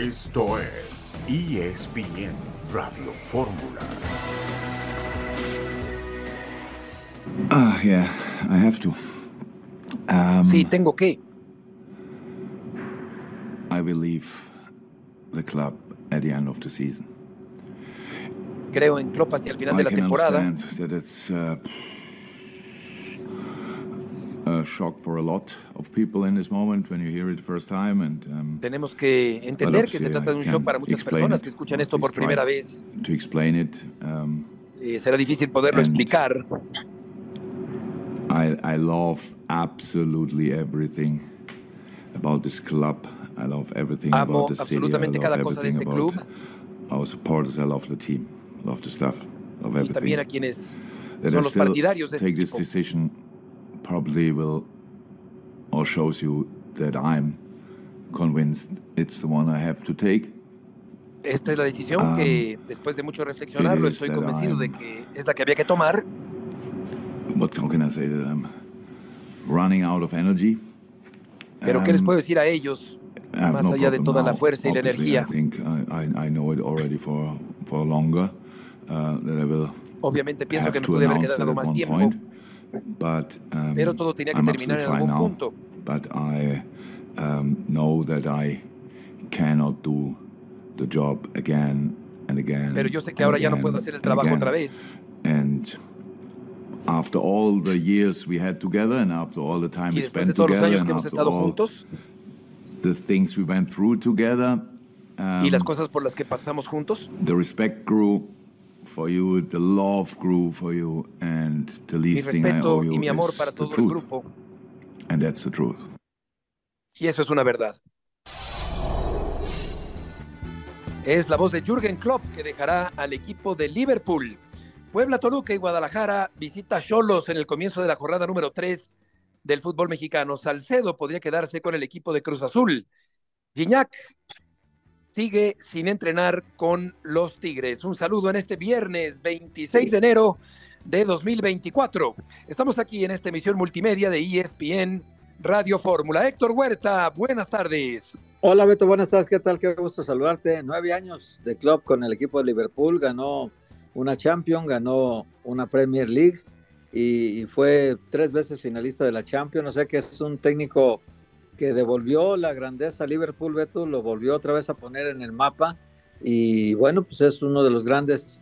Esto es ESPN Radio Fórmula. Ah, yeah, I have to. Um, Sí, tengo que. I will leave the club at the end of the season. Creo en Klopp hacia el final de I la can temporada. that it's uh, a shock for a lot of people in this moment when you hear it the first time, and um, Tenemos que entender que se trata de un shock para muchas personas it, que escuchan esto por primera vez. to explain it. Um, Eh, será difícil poderlo explicar. I, I love absolutely everything about this club. I love everything Amo about the city. I love cada cosa de este club. our supporters. I love the team. Love the staff. Love Y everything. también a quienes son los partidarios de este take this equipo. decision probably will or shows you that I'm convinced it's the one I have to take. Esta es la decisión Um, que, después de mucho reflexionarlo, estoy convencido de que es la que había que tomar. What can I say that I'm running out of energy? Pero ¿qué les Um, puedo decir a ellos? Más no allá de toda la fuerza y la energía. I think I, know it already for for longer uh, that I will Obviamente pienso que me pude haber quedado más tiempo, point. But um, pero todo tenía que I'm terminar en algún now. punto. But I um, know that I cannot do the job again and again. Pero yo sé que and ahora ya no puedo hacer el trabajo again. otra vez. And after all the years we had together, and after all the time we spent together, and after all juntos the things we went through together, y las um, cosas por las que pasamos juntos, the respect grew for you, the love grew for you, and the mi least thing I owe you y mi amor is para the todo el truth. grupo. And that's the truth. Y eso es una verdad. Es la voz de Jürgen Klopp que dejará al equipo de Liverpool. Puebla, Toluca y Guadalajara visita Cholos en el comienzo de la jornada número 3 del fútbol mexicano. Salcedo podría quedarse con el equipo de Cruz Azul. Guiñac sigue sin entrenar con los Tigres. Un saludo en este viernes 26 de enero de 2024. Estamos aquí en esta emisión multimedia de ESPN Radio Fórmula. Héctor Huerta, buenas tardes. Hola Beto, buenas tardes, ¿qué tal? Qué gusto saludarte. Nueve años de club con el equipo de Liverpool, ganó una Champions, ganó una Premier League y, y fue tres veces finalista de la Champions. O sea que es un técnico que devolvió la grandeza a Liverpool, Beto, lo volvió otra vez a poner en el mapa y bueno, pues es uno de los grandes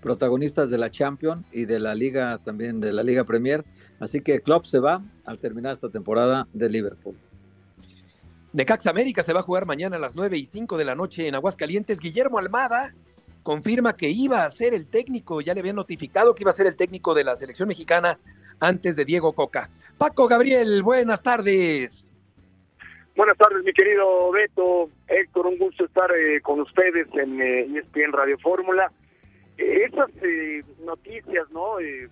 protagonistas de la Champions y de la Liga también, de la Liga Premier. Así que Klopp se va al terminar esta temporada de Liverpool. Necaxa América se va a jugar mañana a las 9 y 5 de la noche en Aguascalientes. Guillermo Almada confirma que iba a ser el técnico, ya le habían notificado que iba a ser el técnico de la selección mexicana antes de Diego Coca. Paco Gabriel, buenas tardes. Buenas tardes, mi querido Beto. Héctor, un gusto estar eh, con ustedes en eh, ESPN Radio Fórmula. Eh, esas eh, noticias, ¿no? Eh,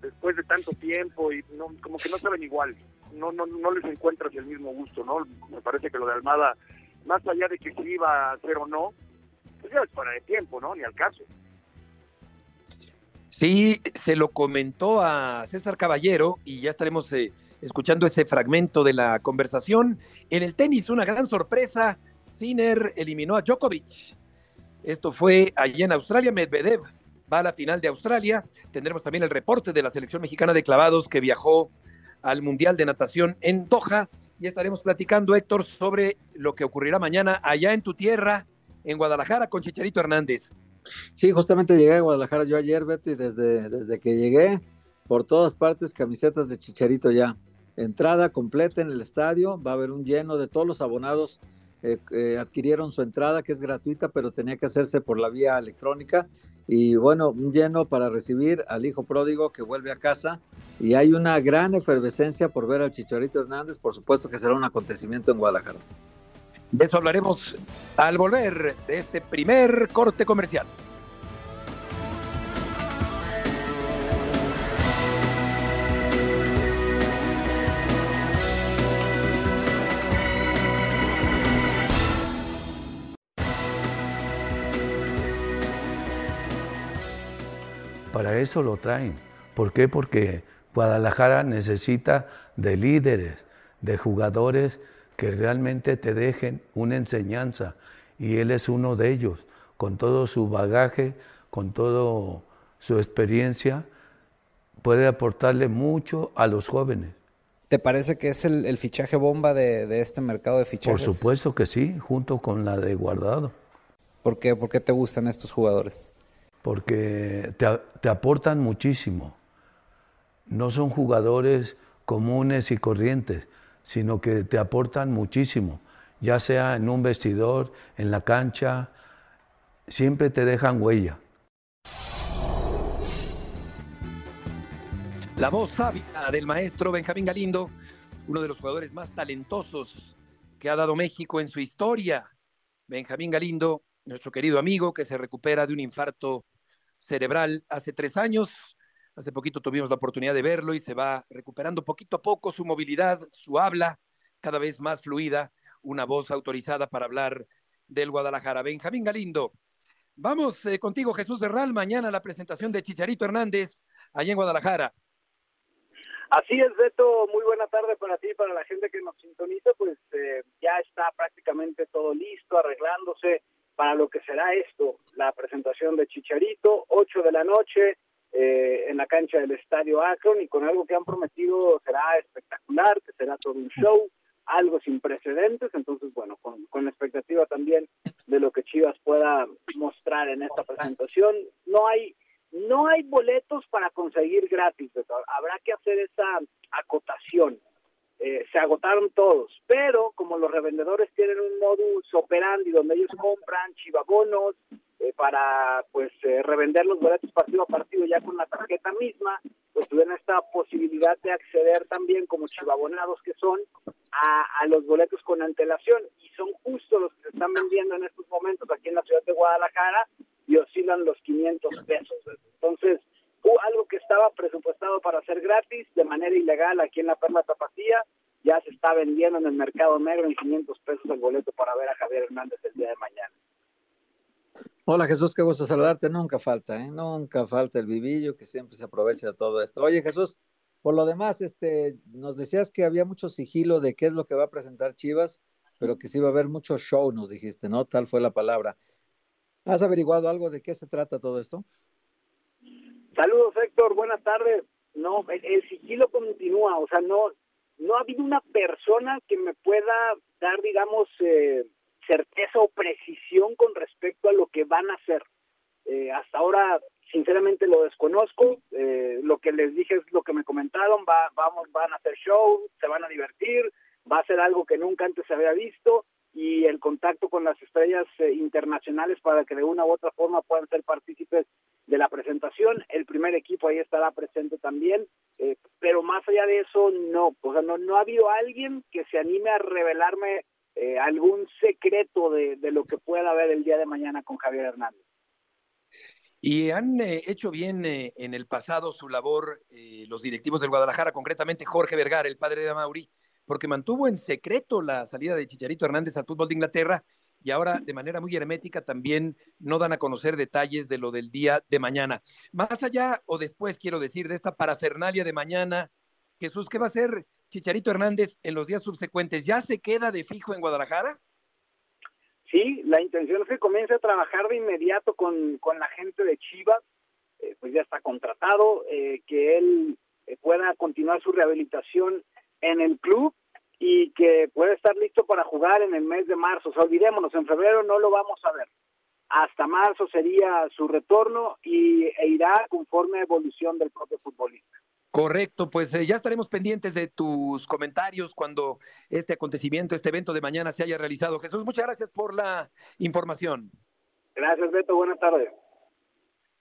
después de tanto tiempo y no, como que no saben igual. No, no, no les encuentras el mismo gusto, ¿no? Me parece que lo de Almada, más allá de que se iba a hacer o no, pues ya es fuera de tiempo, ¿no? Ni al caso. Sí, se lo comentó a César Caballero y ya estaremos eh, escuchando ese fragmento de la conversación. En el tenis, una gran sorpresa. Sinner eliminó a Djokovic. Esto fue allí en Australia. Medvedev va a la final de Australia. Tendremos también el reporte de la selección mexicana de clavados que viajó al Mundial de Natación en Doha. Y estaremos platicando, Héctor, sobre lo que ocurrirá mañana allá en tu tierra, en Guadalajara, con Chicharito Hernández. Sí, justamente llegué a Guadalajara yo ayer, Beto, y desde, desde que llegué, por todas partes, camisetas de Chicharito ya. Entrada completa en el estadio, va a haber un lleno de todos los abonados. eh, eh, adquirieron su entrada, que es gratuita, pero tenía que hacerse por la vía electrónica. Y bueno, un lleno para recibir al hijo pródigo que vuelve a casa. Y hay una gran efervescencia por ver al Chicharito Hernández. Por supuesto que será un acontecimiento en Guadalajara. De eso hablaremos al volver de este primer corte comercial. Para eso lo traen. ¿Por qué? Porque Guadalajara necesita de líderes, de jugadores que realmente te dejen una enseñanza y él es uno de ellos, con todo su bagaje, con toda su experiencia, puede aportarle mucho a los jóvenes. ¿Te parece que es el, fichaje bomba de, este mercado de fichajes? Por supuesto que sí, junto con la de Guardado. ¿Por qué, ¿Por qué te gustan estos jugadores? Porque te, te aportan muchísimo. No son jugadores comunes y corrientes, sino que te aportan muchísimo, ya sea en un vestidor, en la cancha, siempre te dejan huella. La voz sabia del maestro Benjamín Galindo, uno de los jugadores más talentosos que ha dado México en su historia. Benjamín Galindo, nuestro querido amigo que se recupera de un infarto cerebral hace tres años. Hace poquito tuvimos la oportunidad de verlo y se va recuperando poquito a poco su movilidad, su habla cada vez más fluida, una voz autorizada para hablar del Guadalajara. Benjamín Galindo, vamos eh, contigo Jesús Berral, mañana la presentación de Chicharito Hernández allá en Guadalajara. Así es, Beto, muy buena tarde para ti, para la gente que nos sintoniza, pues eh, ya está prácticamente todo listo, arreglándose para lo que será esto, la presentación de Chicharito, 8 de la noche eh, en la cancha del Estadio Akron y con algo que han prometido será espectacular, que será todo un show, algo sin precedentes, entonces bueno, con, con la expectativa también de lo que Chivas pueda mostrar en esta presentación. No hay no hay boletos para conseguir gratis, habrá que hacer esa acotación. Eh, se agotaron todos, pero como los revendedores tienen un modus operandi donde ellos compran chivabonos eh, para pues eh, revender los boletos partido a partido ya con la tarjeta misma, pues tuvieron esta posibilidad de acceder también como chivabonados que son a, a los boletos con antelación y son justo los que se están vendiendo en estos momentos aquí en la ciudad de Guadalajara y oscilan los 500 pesos. Entonces, algo que estaba presupuestado para ser gratis de manera ilegal aquí en la Perla Tapatía, ya se está vendiendo en el mercado negro en 500 pesos el boleto para ver a Javier Hernández el día de mañana. Hola Jesús, qué gusto saludarte. Nunca falta, ¿eh? Nunca falta el vivillo que siempre se aprovecha de todo esto. Oye Jesús, por lo demás, este, nos decías que había mucho sigilo de qué es lo que va a presentar Chivas, pero que sí va a haber mucho show, nos dijiste, ¿no? Tal fue la palabra. ¿Has averiguado algo de qué se trata todo esto? Saludos, Héctor. Buenas tardes. No, el, sigilo continúa. O sea, no, no ha habido una persona que me pueda dar, digamos, eh, certeza o precisión con respecto a lo que van a hacer. Eh, hasta ahora, sinceramente, lo desconozco. Eh, lo que les dije es lo que me comentaron. Va, vamos, van a hacer show, se van a divertir, va a ser algo que nunca antes se había visto y el contacto con las estrellas eh, internacionales para que de una u otra forma puedan ser partícipes de la presentación. El primer equipo ahí estará presente también, eh, pero más allá de eso, no, o sea, no, no ha habido alguien que se anime a revelarme eh, algún secreto de, de, lo que pueda haber el día de mañana con Javier Hernández. Y han hecho bien en el pasado su labor los directivos del Guadalajara, concretamente Jorge Vergara, el padre de Mauri, porque mantuvo en secreto la salida de Chicharito Hernández al fútbol de Inglaterra y ahora de manera muy hermética también no dan a conocer detalles de lo del día de mañana. Más allá o después, quiero decir, de esta parafernalia de mañana, Jesús, ¿qué va a hacer Chicharito Hernández en los días subsecuentes? ¿Ya se queda de fijo en Guadalajara? Sí, la intención es que comience a trabajar de inmediato con, con la gente de Chivas, eh, pues ya está contratado, eh, que él eh, pueda continuar su rehabilitación en el club y que puede estar listo para jugar en el mes de marzo. O sea, olvidémonos, en febrero no lo vamos a ver. Hasta marzo sería su retorno y, e irá conforme a evolución del propio futbolista. Correcto, pues eh, ya estaremos pendientes de tus comentarios cuando este acontecimiento, este evento de mañana se haya realizado. Jesús, muchas gracias por la información. Gracias, Beto. Buenas tardes.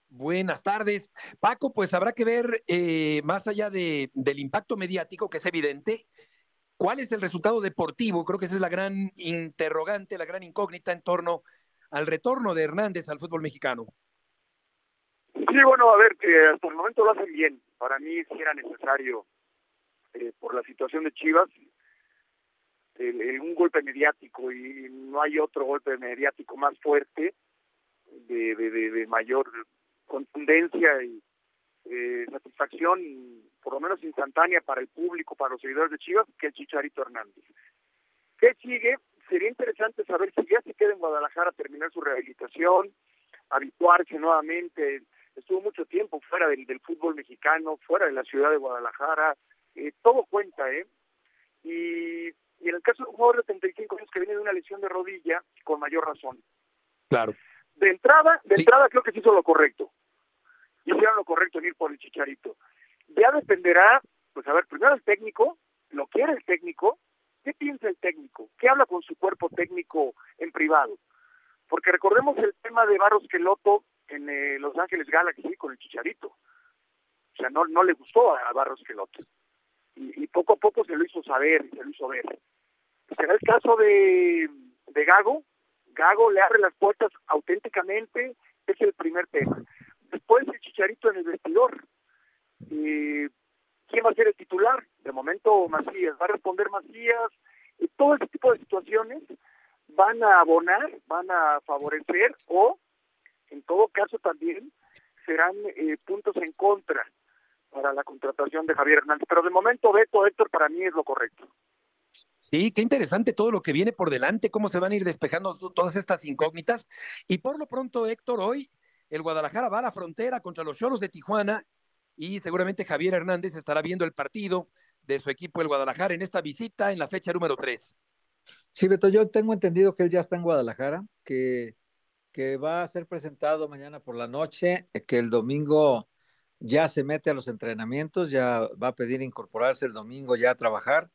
Buenas tardes. Paco, pues habrá que ver, eh, más allá de, del impacto mediático, que es evidente, cuál es el resultado deportivo. Creo que esa es la gran interrogante, la gran incógnita en torno al retorno de Hernández al fútbol mexicano. Sí, bueno, a ver, que hasta el momento lo hacen bien. Para mí sí era necesario, eh, por la situación de Chivas, un golpe mediático y no hay otro golpe mediático más fuerte de, de mayor contundencia y eh, satisfacción, por lo menos instantánea para el público, para los seguidores de Chivas, que el Chicharito Hernández. ¿Qué sigue? Sería interesante saber si ya se queda en Guadalajara a terminar su rehabilitación, habituarse nuevamente. Estuvo mucho tiempo fuera del, del fútbol mexicano, fuera de la ciudad de Guadalajara. Eh, todo cuenta, ¿eh? Y, y en el caso de un jugador de 35 años que viene de una lesión de rodilla, con mayor razón. Claro. De entrada, de Sí. entrada creo que se hizo lo correcto. Hicieron lo correcto en ir por el Chicharito. Ya dependerá, pues a ver, primero el técnico, lo quiere el técnico, ¿qué piensa el técnico? ¿Qué habla con su cuerpo técnico en privado? Porque recordemos el tema de Barros Queloto en eh, Los Ángeles Galaxy con el Chicharito. O sea, no, no le gustó a Barros Queloto. Y, y poco a poco se lo hizo saber, y se lo hizo ver. Será el caso de, de Gago. Gago le abre las puertas auténticamente, es el primer tema. Después el Chicharito en el vestidor. Eh, ¿Quién va a ser el titular? De momento Macías, va a responder Macías. Y todo ese tipo de situaciones van a abonar, van a favorecer o, en todo caso también, serán eh, puntos en contra para la contratación de Javier Hernández. Pero de momento, Beto, Héctor, para mí es lo correcto. Sí, qué interesante todo lo que viene por delante, cómo se van a ir despejando to- todas estas incógnitas. Y por lo pronto, Héctor, hoy el Guadalajara va a la frontera contra los Cholos de Tijuana y seguramente Javier Hernández estará viendo el partido de su equipo, el Guadalajara, en esta visita en la fecha número 3. Sí, Beto, yo tengo entendido que él ya está en Guadalajara, que, que va a ser presentado mañana por la noche, que el domingo ya se mete a los entrenamientos, ya va a pedir incorporarse el domingo ya a trabajar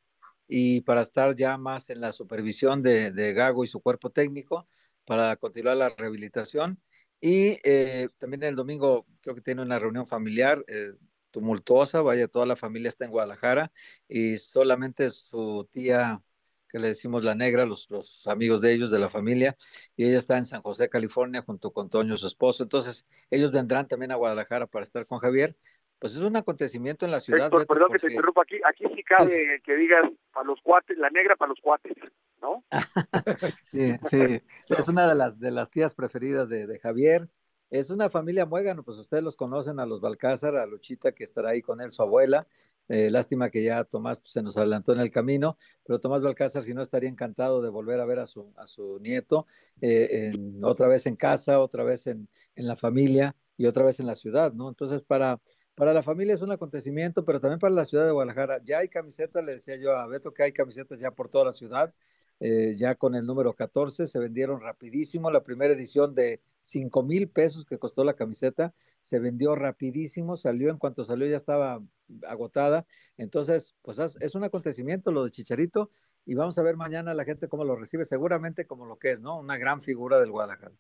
y para estar ya más en la supervisión de, de Gago y su cuerpo técnico para continuar la rehabilitación. Y eh, también el domingo creo que tiene una reunión familiar eh, tumultuosa, vaya, toda la familia está en Guadalajara y solamente su tía que le decimos la negra, los, los amigos de ellos, de la familia, y ella está en San José, California, junto con Toño, su esposo. Entonces, ellos vendrán también a Guadalajara para estar con Javier. Pues es un acontecimiento en la ciudad. Héctor, Beto, perdón que te interrumpa aquí. Aquí sí cabe que digas para los cuates, la negra para los cuates, ¿no? Sí, sí, es una de las, de las tías preferidas de, de Javier. Es una familia muégano, pues ustedes los conocen a los Balcázar, a Luchita que estará ahí con él, su abuela. Eh, lástima que ya Tomás pues, se nos adelantó en el camino, pero Tomás Balcázar, si no, estaría encantado de volver a ver a su, a su nieto eh, en- otra vez en casa, otra vez en, en la familia y otra vez en la ciudad, ¿no? Entonces, para, para la familia es un acontecimiento, pero también para la ciudad de Guadalajara. Ya hay camisetas, le decía yo a Beto que hay camisetas ya por toda la ciudad eh, ya con el número 14, se vendieron rapidísimo. La primera edición de 5 mil pesos que costó la camiseta, se vendió rapidísimo, salió en cuanto salió ya estaba agotada. Entonces, pues es, un acontecimiento lo de Chicharito y vamos a ver mañana la gente cómo lo recibe, seguramente como lo que es, ¿no? Una gran figura del Guadalajara.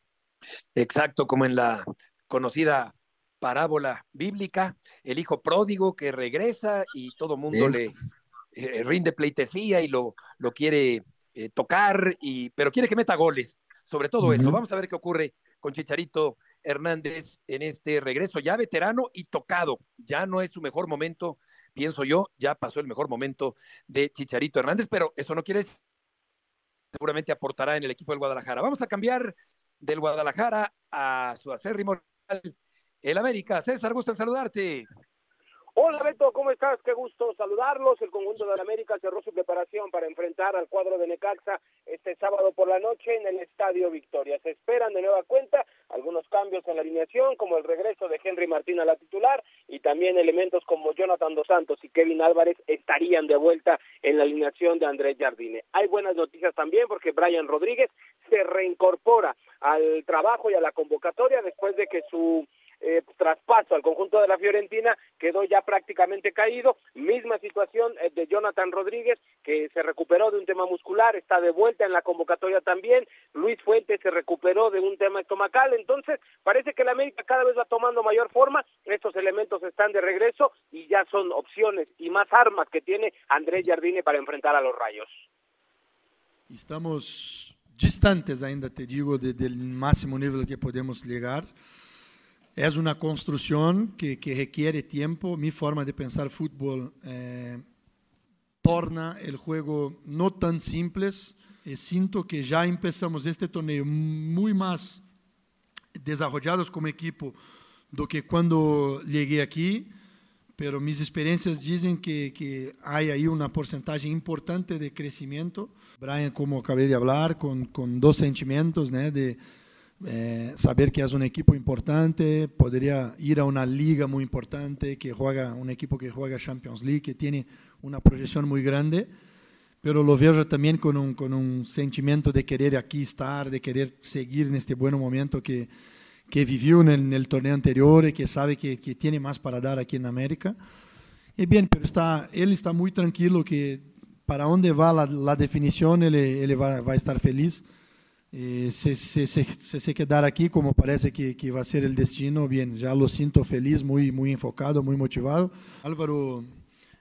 Exacto, como en la conocida parábola bíblica, el hijo pródigo que regresa y todo mundo Bien. le eh, rinde pleitesía y lo, lo quiere eh, tocar, y, pero quiere que meta goles. Sobre todo eso, vamos a ver qué ocurre con Chicharito Hernández en este regreso ya veterano y tocado. Ya no es su mejor momento, pienso yo, ya pasó el mejor momento de Chicharito Hernández, pero eso no quiere decir seguramente aportará en el equipo del Guadalajara. Vamos a cambiar del Guadalajara a su acérrimo el América. César, gusto en saludarte. Hola Beto, ¿cómo estás? Qué gusto saludarlos. El conjunto de la América cerró su preparación para enfrentar al cuadro de Necaxa este sábado por la noche en el Estadio Victoria. Se esperan de nueva cuenta algunos cambios en la alineación, como el regreso de Henry Martín a la titular y también elementos como Jonathan Dos Santos y Kevin Álvarez estarían de vuelta en la alineación de Andrés Jardine. Hay buenas noticias también porque Brian Rodríguez se reincorpora al trabajo y a la convocatoria después de que su eh, traspaso al conjunto de la Fiorentina quedó ya prácticamente caído. Misma situación eh, de Jonathan Rodríguez, que se recuperó de un tema muscular, está de vuelta en la convocatoria también. Luis Fuentes se recuperó de un tema estomacal. Entonces, parece que la América cada vez va tomando mayor forma. Estos elementos están de regreso y ya son opciones y más armas que tiene Andrés Jardine para enfrentar a los Rayos. Estamos distantes ainda, te digo, de, del máximo nivel que podemos llegar. Es una construcción que, que requiere tiempo. Mi forma de pensar fútbol eh, torna el juego no tan simples. Y siento que ya empezamos este torneo muy más desarrollados como equipo do que cuando llegué aquí. pero mis experiencias dicen que, que hay ahí una porcentaje importante de crecimiento. Brian, como acabé de hablar, con, con dos sentimientos, ¿no? de eh, saber que es un equipo importante, podría ir a una liga muy importante, que juega un equipo que juega Champions League, que tiene una proyección muy grande, pero lo veo también con un, con un sentimiento de querer aquí estar, de querer seguir en este buen momento que, que vivió en el, en el, torneo anterior y que sabe que, que, tiene más para dar aquí en América. Y bien, pero está, él está muy tranquilo que para dónde va la, la definición, él, él va, va, a estar feliz. Eh, se, se, se, se, quedar aquí como parece que, que, va a ser el destino, bien, ya lo siento feliz, muy, muy enfocado, muy motivado. Álvaro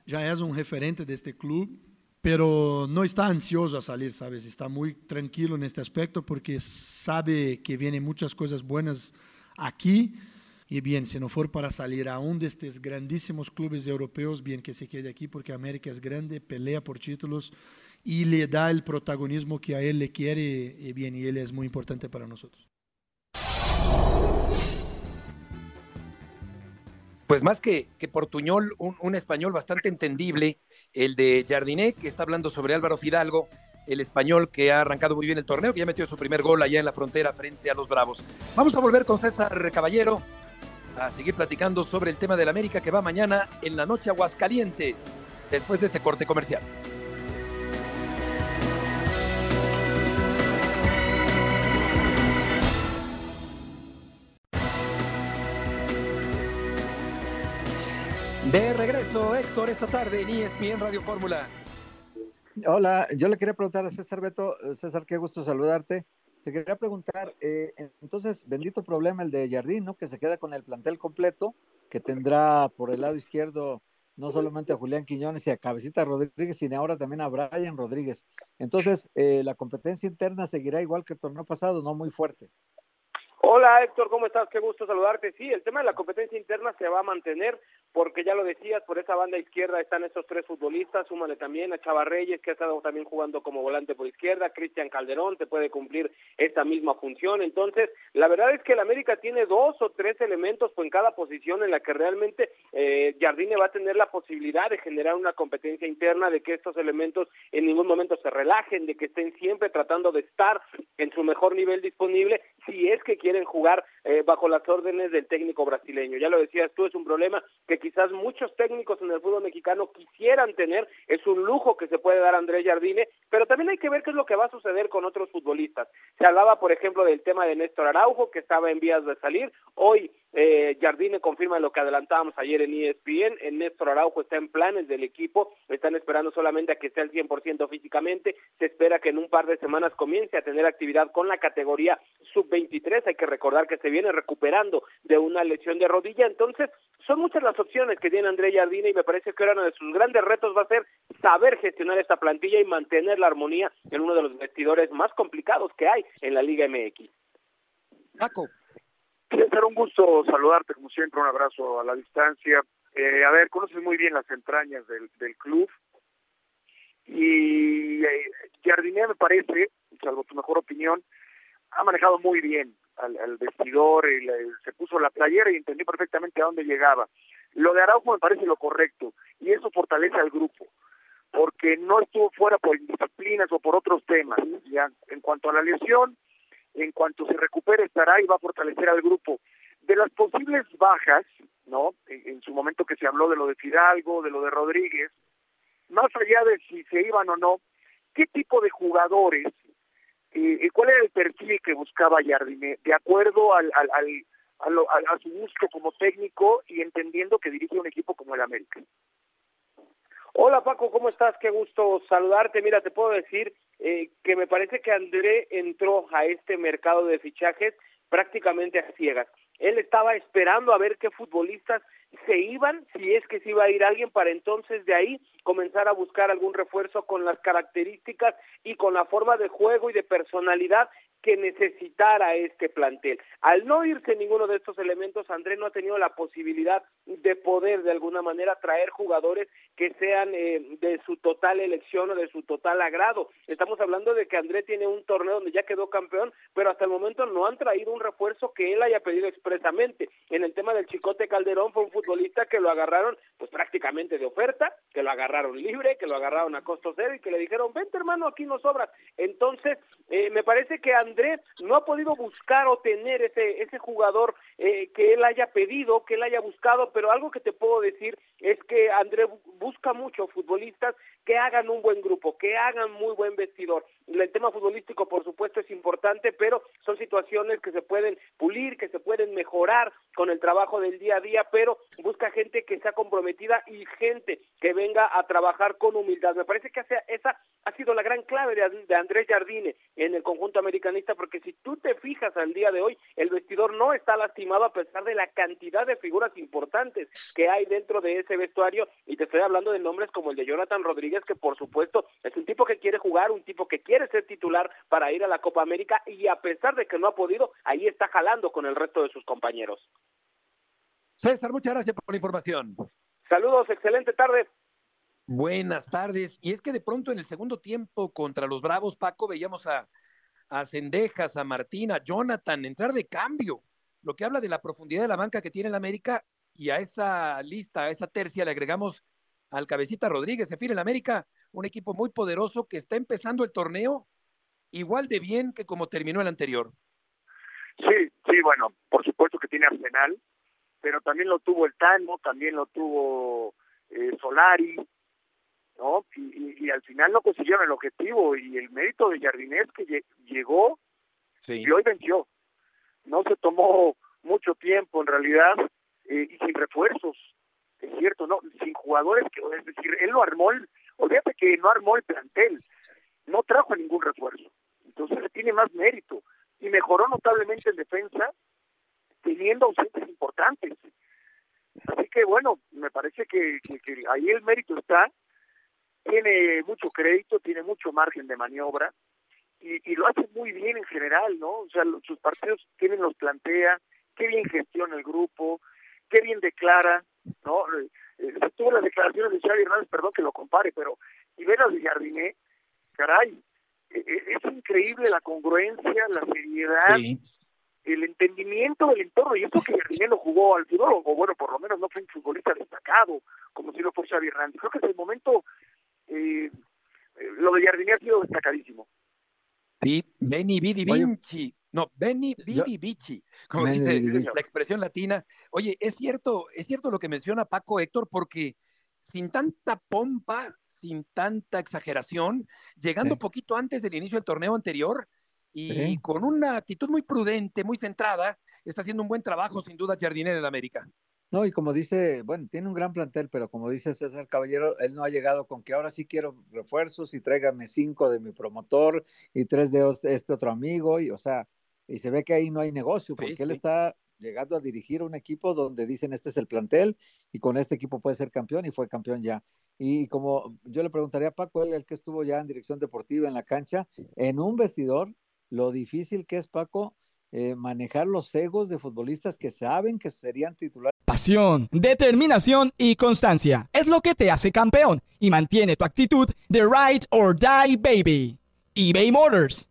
ya es un referente de este club, pero no está ansioso a salir, ¿sabes? Está muy tranquilo en este aspecto porque sabe que vienen muchas cosas buenas aquí. Y bien, si no for para salir a un de estos grandísimos clubes europeos, bien que se quede aquí porque América es grande, pelea por títulos y le da el protagonismo que a él le quiere y bien, y él es muy importante para nosotros. Pues más que, que Portuñol, un, un, español bastante entendible, el de Jardiné, que está hablando sobre Álvaro Fidalgo, el español que ha arrancado muy bien el torneo, que ya metió su primer gol allá en la frontera frente a los Bravos. Vamos a volver con César Caballero a seguir platicando sobre el tema del América que va mañana en la noche Aguascalientes, después de este corte comercial. De regreso, Héctor, esta tarde en ESPN Radio Fórmula. Hola, yo le quería preguntar a César Beto, César, qué gusto saludarte. Te quería preguntar, eh, entonces, bendito problema el de Jardín, ¿no? Que se queda con el plantel completo, que tendrá por el lado izquierdo no solamente a Julián Quiñones y a Cabecita Rodríguez, sino ahora también a Brian Rodríguez. Entonces, eh, la competencia interna seguirá igual que el torneo pasado, no muy fuerte. Hola Héctor, ¿cómo estás? Qué gusto saludarte. Sí, el tema de la competencia interna se va a mantener porque ya lo decías, por esa banda izquierda están estos tres futbolistas, súmale también a Chava Reyes, que ha estado también jugando como volante por izquierda, Cristian Calderón te puede cumplir esta misma función. Entonces, la verdad es que el América tiene dos o tres elementos en cada posición en la que realmente eh, Jardine va a tener la posibilidad de generar una competencia interna, de que estos elementos en ningún momento se relajen, de que estén siempre tratando de estar en su mejor nivel disponible, si es que quieren jugar eh, bajo las órdenes del técnico brasileño. Ya lo decías tú, es un problema que quizás muchos técnicos en el fútbol mexicano quisieran tener, es un lujo que se puede dar Andrés Jardine, pero también hay que ver qué es lo que va a suceder con otros futbolistas. Se hablaba, por ejemplo, del tema de Néstor Araujo, que estaba en vías de salir, hoy eh, Jardine confirma lo que adelantábamos ayer en ESPN, en Néstor Araujo está en planes del equipo, están esperando solamente a que esté al 100% físicamente, se espera que en un par de semanas comience a tener actividad con la categoría sub-23, hay que recordar que se viene recuperando de una lesión de rodilla, entonces son muchas las opciones que tiene André Jardine y me parece que ahora uno de sus grandes retos va a ser saber gestionar esta plantilla y mantener la armonía en uno de los vestidores más complicados que hay en la Liga MX. Paco. Será un gusto saludarte, como siempre, un abrazo a la distancia. Eh, a ver, conoces muy bien las entrañas del, del club y eh, Jardine me parece, salvo tu mejor opinión, ha manejado muy bien al, al vestidor, y le, se puso la playera y entendió perfectamente a dónde llegaba. Lo de Araujo me parece lo correcto y eso fortalece al grupo porque no estuvo fuera por indisciplinas o por otros temas. Ya en cuanto a la lesión, en cuanto se recupere estará y va a fortalecer al grupo. De las posibles bajas, ¿no? En, en, su momento que se habló de lo de Fidalgo, de lo de Rodríguez, más allá de si se iban o no, ¿qué tipo de jugadores, eh, cuál era el perfil que buscaba Jardine, de acuerdo al, al, al, a, lo, a, a su gusto como técnico y entendiendo que dirige un equipo como el América? Hola Paco, ¿cómo estás? Qué gusto saludarte. Mira, te puedo decir eh, que me parece que André entró a este mercado de fichajes prácticamente a ciegas. Él estaba esperando a ver qué futbolistas se iban, si es que se iba a ir alguien, para entonces de ahí comenzar a buscar algún refuerzo con las características y con la forma de juego y de personalidad que necesitara este plantel. Al no irse ninguno de estos elementos, André no ha tenido la posibilidad de poder de alguna manera traer jugadores que sean eh, de su total elección o de su total agrado. Estamos hablando de que André tiene un torneo donde ya quedó campeón, pero hasta el momento no han traído un refuerzo que él haya pedido expresamente. En el tema del Chicote Calderón fue un futbolista que lo agarraron pues prácticamente de oferta, que lo agarraron libre, que lo agarraron a costo cero y que le dijeron, vente hermano, aquí no sobras. Entonces, eh, me parece que Andrés no ha podido buscar o tener ese, ese jugador eh, que él haya pedido, que él haya buscado, pero algo que te puedo decir es que Andrés busca mucho futbolistas que hagan un buen grupo, que hagan muy buen vestidor. El tema futbolístico, por supuesto, es importante, pero son situaciones que se pueden pulir, que se pueden mejorar con el trabajo del día a día, pero busca gente que sea comprometida y gente que venga a trabajar con humildad. Me parece que esa ha sido la gran clave de, Andrés Jardine en el conjunto americanista, porque si tú te fijas al día de hoy, el vestidor no está lastimado a pesar de la cantidad de figuras importantes que hay dentro de ese vestuario, y te estoy hablando de nombres como el de Jonathan Rodríguez, que por supuesto es un tipo que quiere jugar, un tipo que quiere ser titular para ir a la Copa América, y a pesar de que no ha podido, ahí está jalando con el resto de sus compañeros. César, muchas gracias por la información. Saludos, excelente tarde. Buenas tardes. Y es que de pronto en el segundo tiempo contra los Bravos, Paco, veíamos a, a Cendejas, a Martín, a Jonathan entrar de cambio, lo que habla de la profundidad de la banca que tiene el América y a esa lista, a esa tercia le agregamos al cabecita Rodríguez. En fin, el América, un equipo muy poderoso que está empezando el torneo igual de bien que como terminó el anterior. Sí, sí, bueno, por supuesto que tiene Arsenal, pero también lo tuvo el Tano, también lo tuvo eh, Solari, ¿no? Y, al final no consiguieron el objetivo y el mérito de Jardinés que llegó y hoy venció. No se tomó mucho tiempo en realidad eh, y sin refuerzos, es cierto, no, sin jugadores, que, es decir, él lo armó, el, olvídate que no armó el plantel, no trajo ningún refuerzo, entonces tiene más mérito y mejoró notablemente en defensa teniendo ausentes importantes. Así que bueno, me parece que, que ahí el mérito está tiene mucho crédito, tiene mucho margen de maniobra y, y lo hace muy bien en general, ¿no? O sea, sus partidos tienen los plantea, qué bien gestiona el grupo, qué bien declara, ¿no? Eh, eh tuvo las declaraciones de Xavi Hernández, perdón que lo compare, pero y ver a Jardiné, caray, e, e, es increíble la congruencia, la seriedad, el entendimiento del entorno, y esto que Jardiné lo jugó al fútbol, o bueno, por lo menos no fue un futbolista destacado, como si lo fue Xavi Hernández. Creo que es el momento eh, lo de Jardine ha sido destacadísimo. Sí, Benny Vidi Vinci. No, Benny Vidi Vici, como dice la expresión latina. Oye, es cierto, es cierto lo que menciona Paco Héctor, porque sin tanta pompa, sin tanta exageración, llegando poquito antes del inicio del torneo anterior y con una actitud muy prudente, muy centrada, está haciendo un buen trabajo, sin duda, Jardine en América. No, y como dice, bueno, tiene un gran plantel, pero como dice César Caballero, él no ha llegado con que ahora sí quiero refuerzos y tráigame cinco de mi promotor y tres de este otro amigo, y o sea, y se ve que ahí no hay negocio, porque él está llegando a dirigir un equipo donde dicen este es el plantel y con este equipo puede ser campeón y fue campeón ya. Y como yo le preguntaría a Paco, él el que estuvo ya en dirección deportiva en la cancha, en un vestidor, lo difícil que es Paco eh, manejar los egos de futbolistas que saben que serían titulares. Pasión, determinación y constancia es lo que te hace campeón y mantiene tu actitud de ride or die baby. eBay Motors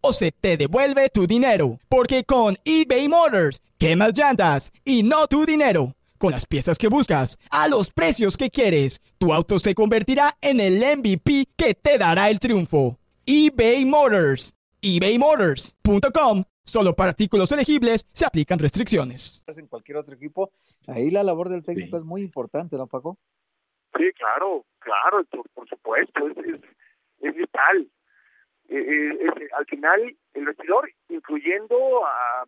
o se te devuelve tu dinero. Porque con eBay Motors, quemas llantas y no tu dinero. Con las piezas que buscas, a los precios que quieres, tu auto se convertirá en el MVP que te dará el triunfo. eBay Motors. ebaymotors.com Solo para artículos elegibles se aplican restricciones. En cualquier otro equipo, ahí la labor del técnico es muy importante, ¿no, Paco? Sí, claro, claro, por, supuesto, es, es, vital. Eh, eh, al final, el vestidor, incluyendo a,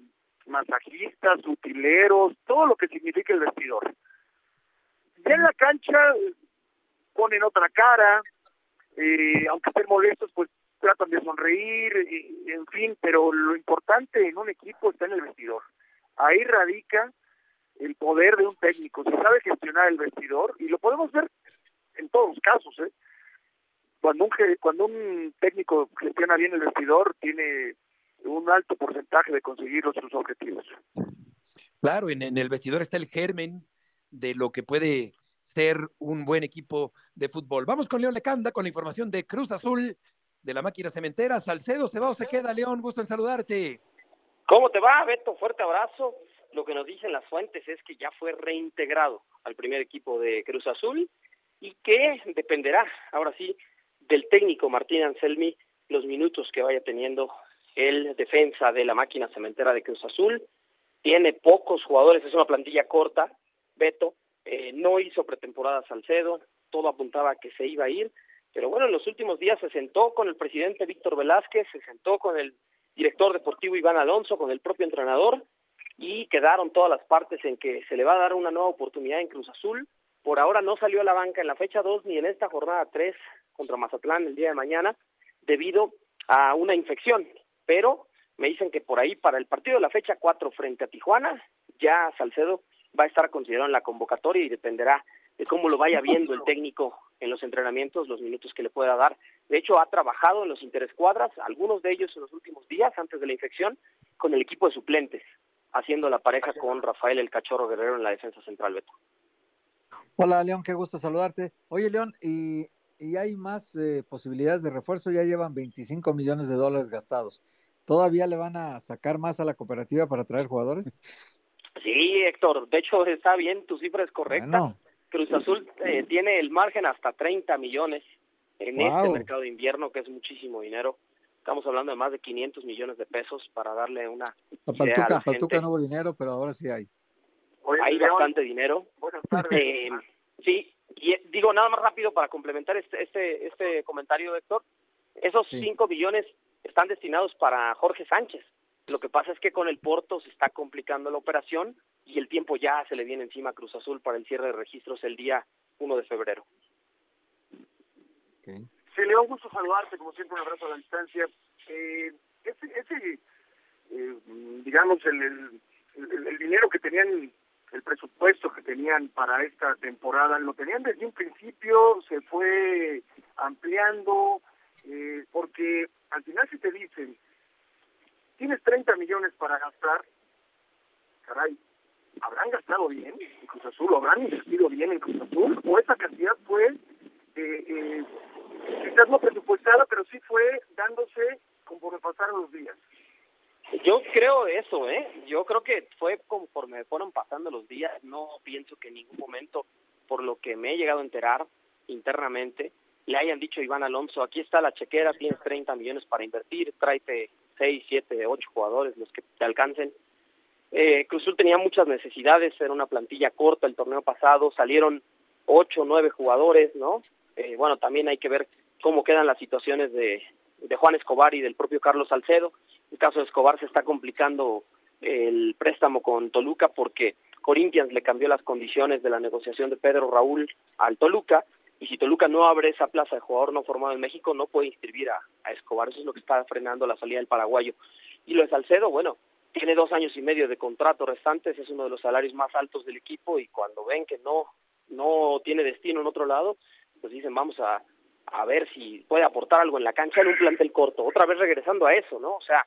masajistas, utileros, todo lo que significa el vestidor. Ya en la cancha ponen otra cara, eh, aunque estén molestos, pues tratan de sonreír, en fin, pero lo importante en un equipo está en el vestidor. Ahí radica el poder de un técnico, se sabe gestionar el vestidor y lo podemos ver en todos los casos, ¿eh? Cuando un, cuando un técnico gestiona bien el vestidor, tiene un alto porcentaje de conseguir sus objetivos. Claro, en, en el vestidor está el germen de lo que puede ser un buen equipo de fútbol. Vamos con León Lecanda con la información de Cruz Azul de la máquina cementera. Salcedo se va o se queda, León, gusto en saludarte. ¿Cómo te va, Beto? Fuerte abrazo. Lo que nos dicen las fuentes es que ya fue reintegrado al primer equipo de Cruz Azul y que dependerá, ahora sí, del técnico Martín Anselmi los minutos que vaya teniendo el defensa de la máquina cementera de Cruz Azul. Tiene pocos jugadores, es una plantilla corta, Beto, eh, no hizo pretemporada Salcedo, todo apuntaba a que se iba a ir, pero bueno, en los últimos días se sentó con el presidente Víctor Velázquez, se sentó con el director deportivo Iván Alonso, con el propio entrenador, y quedaron todas las partes en que se le va a dar una nueva oportunidad en Cruz Azul. Por ahora no salió a la banca en la fecha 2 ni en esta jornada 3 contra Mazatlán el día de mañana debido a una infección, pero me dicen que por ahí para el partido de la fecha 4 frente a Tijuana ya Salcedo va a estar considerado en la convocatoria y dependerá de cómo lo vaya viendo el técnico en los entrenamientos, los minutos que le pueda dar. De hecho, ha trabajado en los interescuadras, algunos de ellos en los últimos días, antes de la infección, con el equipo de suplentes, haciendo la pareja con Rafael el Cachorro Guerrero en la defensa central, Beto. Hola, León, qué gusto saludarte. Oye, León, ¿y, y hay más eh, posibilidades de refuerzo? Ya llevan 25 millones de dólares gastados. ¿Todavía le van a sacar más a la cooperativa para traer jugadores? Sí, Héctor, de hecho está bien, tu cifra es correcta. Cruz Azul eh, tiene el margen hasta 30 millones en este mercado de invierno, que es muchísimo dinero. Estamos hablando de más de 500 millones de pesos para darle una. Paltuca, Paltuca no hubo dinero, pero ahora sí hay. hay bastante dinero. Eh, sí, y eh, digo nada más rápido para complementar este este, este comentario, Héctor. Esos 5 millones están destinados para Jorge Sánchez. Lo que pasa es que con el Porto se está complicando la operación y el tiempo ya se le viene encima a Cruz Azul para el cierre de registros el día 1 de febrero. Okay. Sí, León, gusto saludarte, como siempre, un abrazo a la distancia. Eh, ese, ese eh, digamos, el, el, el, dinero que tenían, el presupuesto que tenían para esta temporada, lo tenían desde un principio, se fue ampliando, eh, porque al final si te dicen, tienes 30 millones para gastar, caray, ¿habrán gastado bien en Cruz Azul? ¿O habrán invertido bien en Cruz Azul? ¿O esa cantidad fue, eh, eh, quizás no presupuestada, pero sí fue dándose conforme pasaron los días? Yo creo eso, ¿eh? Yo creo que fue conforme fueron pasando los días. No pienso que en ningún momento, por lo que me he llegado a enterar internamente, le hayan dicho a Iván Alonso, aquí está la chequera, tienes 30 millones para invertir, tráete seis, siete, ocho jugadores, los que te alcancen. Eh, Cruzul tenía muchas necesidades, era una plantilla corta el torneo pasado, salieron ocho, nueve jugadores, ¿no? Eh, bueno, también hay que ver cómo quedan las situaciones de, de Juan Escobar y del propio Carlos Salcedo. El caso de Escobar se está complicando el préstamo con Toluca porque Corinthians le cambió las condiciones de la negociación de Pedro Raúl al Toluca y si Toluca no abre esa plaza de jugador no formado en México, no puede inscribir a, Escobar. Eso es lo que está frenando la salida del paraguayo. Y lo de Salcedo, bueno, tiene dos años y medio de contrato restantes, es uno de los salarios más altos del equipo y cuando ven que no, no tiene destino en otro lado, pues dicen vamos a, a ver si puede aportar algo en la cancha en un plantel corto. Otra vez regresando a eso, ¿no? O sea,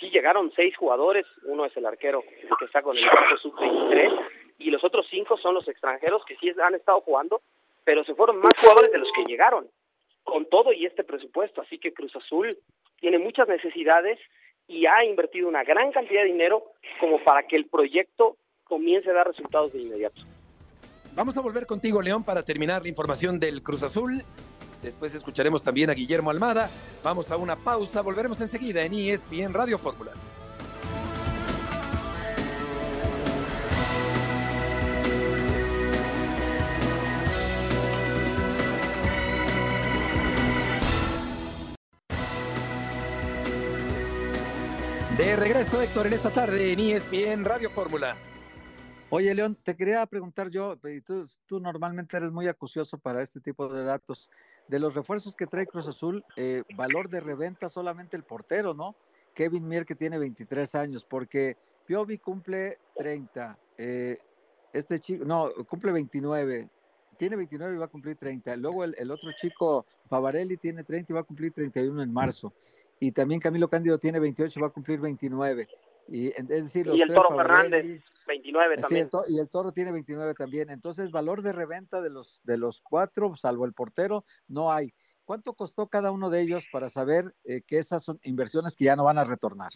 sí llegaron seis jugadores, uno es el arquero que está con el equipo sub-23 y los otros cinco son los extranjeros que sí han estado jugando pero se fueron más jugadores de los que llegaron, con todo y este presupuesto. Así que Cruz Azul tiene muchas necesidades y ha invertido una gran cantidad de dinero como para que el proyecto comience a dar resultados de inmediato. Vamos a volver contigo, León, para terminar la información del Cruz Azul. Después escucharemos también a Guillermo Almada. Vamos a una pausa, volveremos enseguida en ESPN Radio Fórmula. De regreso, Héctor, en esta tarde en ESPN Radio Fórmula. Oye, León, te quería preguntar yo, tú, tú, normalmente eres muy acucioso para este tipo de datos. De los refuerzos que trae Cruz Azul, eh, valor de reventa solamente el portero, ¿no? Kevin Mier, que tiene 23 años, porque Piovi cumple 30, eh, este chico, no, cumple 29, tiene 29 y va a cumplir 30. Luego el, el, otro chico, Favarelli, tiene 30 y va a cumplir 31 en marzo. Y también Camilo Cándido tiene 28 y va a cumplir 29. Y, es decir, los y el tres, Toro Fernández, 29 Sí, también. el y el toro tiene 29 también. Entonces, valor de reventa de los, de los cuatro, salvo el portero, no hay. ¿Cuánto costó cada uno de ellos para saber eh, que esas son inversiones que ya no van a retornar?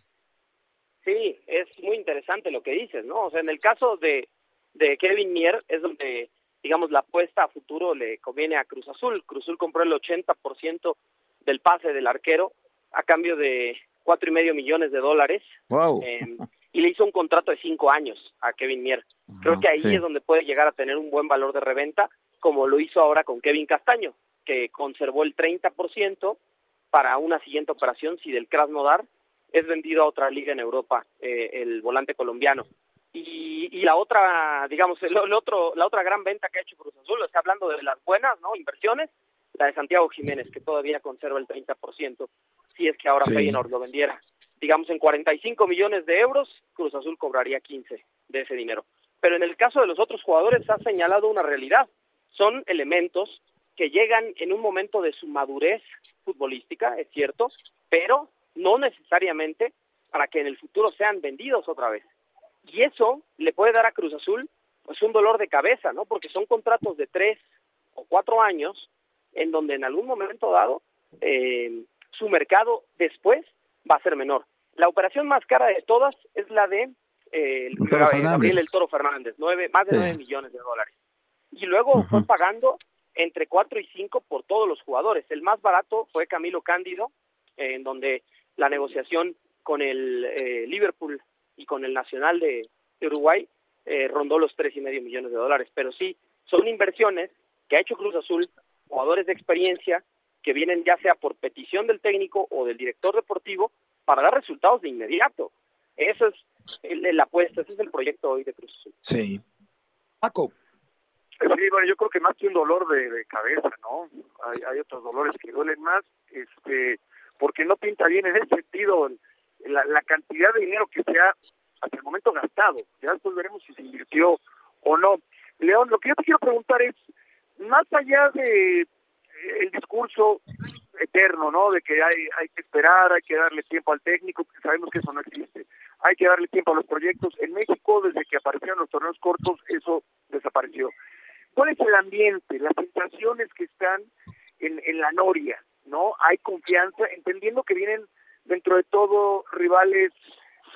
Sí, es muy interesante lo que dices, ¿no? O sea, en el caso de, de Kevin Mier es donde, digamos, la apuesta a futuro le conviene a Cruz Azul. Cruz Azul compró el 80% del pase del arquero a cambio de cuatro y medio millones de dólares Wow. eh, y le hizo un contrato de cinco años a Kevin Mier. Creo que ahí sí. es donde puede llegar a tener un buen valor de reventa, como lo hizo ahora con Kevin Castaño, que conservó el 30% para una siguiente operación si del Krasnodar es vendido a otra liga en Europa, eh, el volante colombiano. Y, y la otra, digamos, el, el otro, la otra gran venta que ha hecho Cruz Azul, está hablando de las buenas, ¿no? Inversiones, la de Santiago Jiménez, que todavía conserva el 30%, si es que ahora Sí. Feyenoord lo vendiera. Digamos, en 45 millones de euros, Cruz Azul cobraría 15 de ese dinero. Pero en el caso de los otros jugadores, ha señalado una realidad. Son elementos que llegan en un momento de su madurez futbolística, es cierto, pero no necesariamente para que en el futuro sean vendidos otra vez. Y eso le puede dar a Cruz Azul pues un dolor de cabeza, ¿no? Porque son contratos de tres o cuatro años en donde en algún momento dado eh, su mercado después va a ser menor. La operación más cara de todas es la de eh, el- Toro Gabriel el Toro Fernández, nueve, más de Sí. nueve millones de dólares. Y luego Ujú. fue pagando entre cuatro y cinco por todos los jugadores. El más barato fue Camilo Cándido, eh, en donde la negociación con el eh, Liverpool y con el Nacional de, de Uruguay eh, rondó los tres y medio millones de dólares. Pero sí, son inversiones que ha hecho Cruz Azul, jugadores de experiencia que vienen ya sea por petición del técnico o del director deportivo para dar resultados de inmediato. Eso es el- la apuesta, ese es el proyecto hoy de Cruz Azul. Sí. Paco. Sí, bueno, yo creo que más que un dolor de, de cabeza, ¿no? Hay, hay otros dolores que duelen más, este, porque no pinta bien en ese sentido la, la cantidad de dinero que se ha hasta el momento gastado. Ya después veremos si se invirtió o no. León, lo que yo te quiero preguntar es, más allá de el discurso eterno, ¿no? De que hay, hay que esperar, hay que darle tiempo al técnico, que sabemos que eso no existe. Hay que darle tiempo a los proyectos. En México, desde que aparecieron los torneos cortos, eso desapareció. ¿Cuál es el ambiente, las sensaciones que están en, en la noria? ¿No? Hay confianza, entendiendo que vienen dentro de todo rivales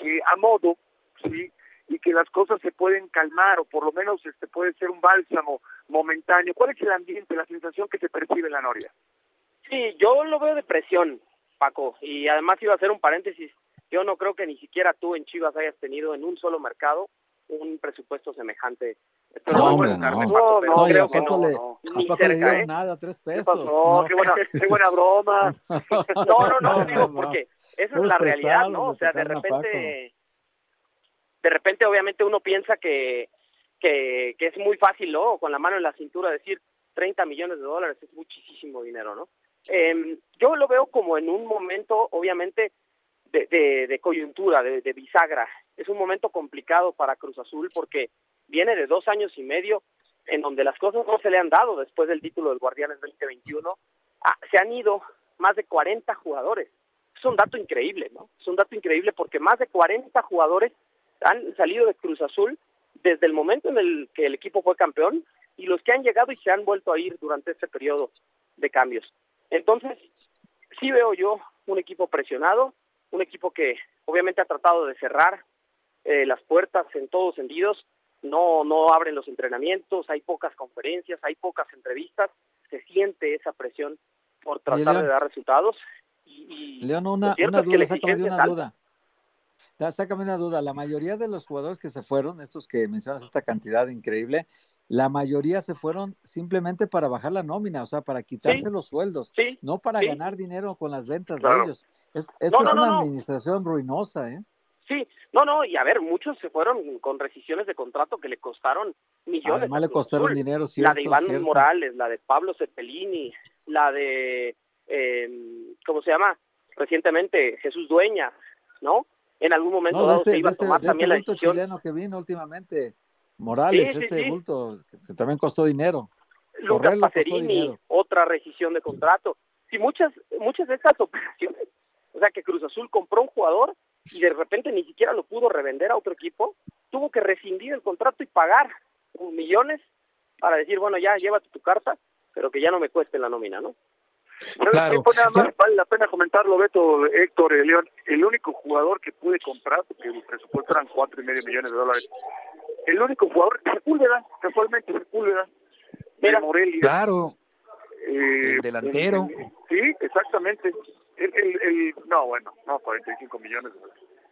eh, a modo, ¿sí? Y que las cosas se pueden calmar, o por lo menos este puede ser un bálsamo momentáneo. ¿Cuál es el ambiente, la sensación que se percibe en la noria? Sí, yo lo veo de presión, Paco, y además iba a hacer un paréntesis. Yo no creo que ni siquiera tú en Chivas hayas tenido en un solo mercado un presupuesto semejante. Esto No, no, hombre, no. estar, Paco, No, y creo ¿a que no, le- no, ¿A poco le cerca, dieron ¿eh? nada? ¿Tres ¿Qué pesos? pasó? Qué buena, qué buena broma. No, no, no, No, digo, no, no. porque esa es la realidad, ¿no? O sea, de repente, de repente, obviamente, uno piensa que, que, es muy fácil, ¿no? Con la mano en la cintura decir 30 millones de dólares es muchísimo dinero, ¿no? Eh, yo lo veo como en un momento, obviamente, de, de, de coyuntura, de, de bisagra. Es un momento complicado para Cruz Azul porque viene de dos años y medio en donde las cosas no se le han dado después del título del Guardianes 2021. Ah, se han ido más de 40 jugadores. Es un dato increíble, ¿no? Es un dato increíble porque más de 40 jugadores han salido de Cruz Azul desde el momento en el que el equipo fue campeón y los que han llegado y se han vuelto a ir durante este periodo de cambios. Entonces, sí veo yo un equipo presionado, un equipo que obviamente ha tratado de cerrar eh, las puertas en todos sentidos, no, no abren los entrenamientos, hay pocas conferencias, hay pocas entrevistas, se siente esa presión por tratar de dar resultados. Y, y León, una, una duda, de una duda. Sácame una duda. La mayoría de los jugadores que se fueron, estos que mencionas, esta cantidad increíble, la mayoría se fueron simplemente para bajar la nómina, o sea, para quitarse Sí. los sueldos, Sí, no para sí. ganar dinero con las ventas Claro. de ellos. Es- esto No, no, es una no. administración ruinosa, ¿eh? Sí, no, no, y a ver, muchos se fueron con rescisiones de contrato que le costaron millones. Además le costaron dinero, La cierto, de Iván cierto. Morales, la de Pablo Cepelini, la de, eh, ¿cómo se llama? Recientemente Jesús Dueña, ¿no? En algún momento No, dado este, se iba este, a tomar este también bulto decisión. chileno que vino últimamente, Morales, Sí, sí, este sí. bulto, que también costó dinero. Lucas Pacerini, dinero. otra rescisión de contrato. Sí, muchas, muchas de estas operaciones, o sea, que Cruz Azul compró un jugador y de repente ni siquiera lo pudo revender a otro equipo, tuvo que rescindir el contrato y pagar millones para decir, bueno, ya llévate tu carta, pero que ya no me cueste la nómina, ¿no? ¿Sabes Claro. nada más vale la pena comentarlo, Beto, Héctor, eh, León. El único jugador que pude comprar, porque el presupuesto eran cuatro y medio millones de dólares, el único jugador, Sepúlveda, casualmente Sepúlveda, de Mira. Morelia. Claro, eh, el delantero. el- el- sí, exactamente. El, el, el- no, bueno, no, 45 millones.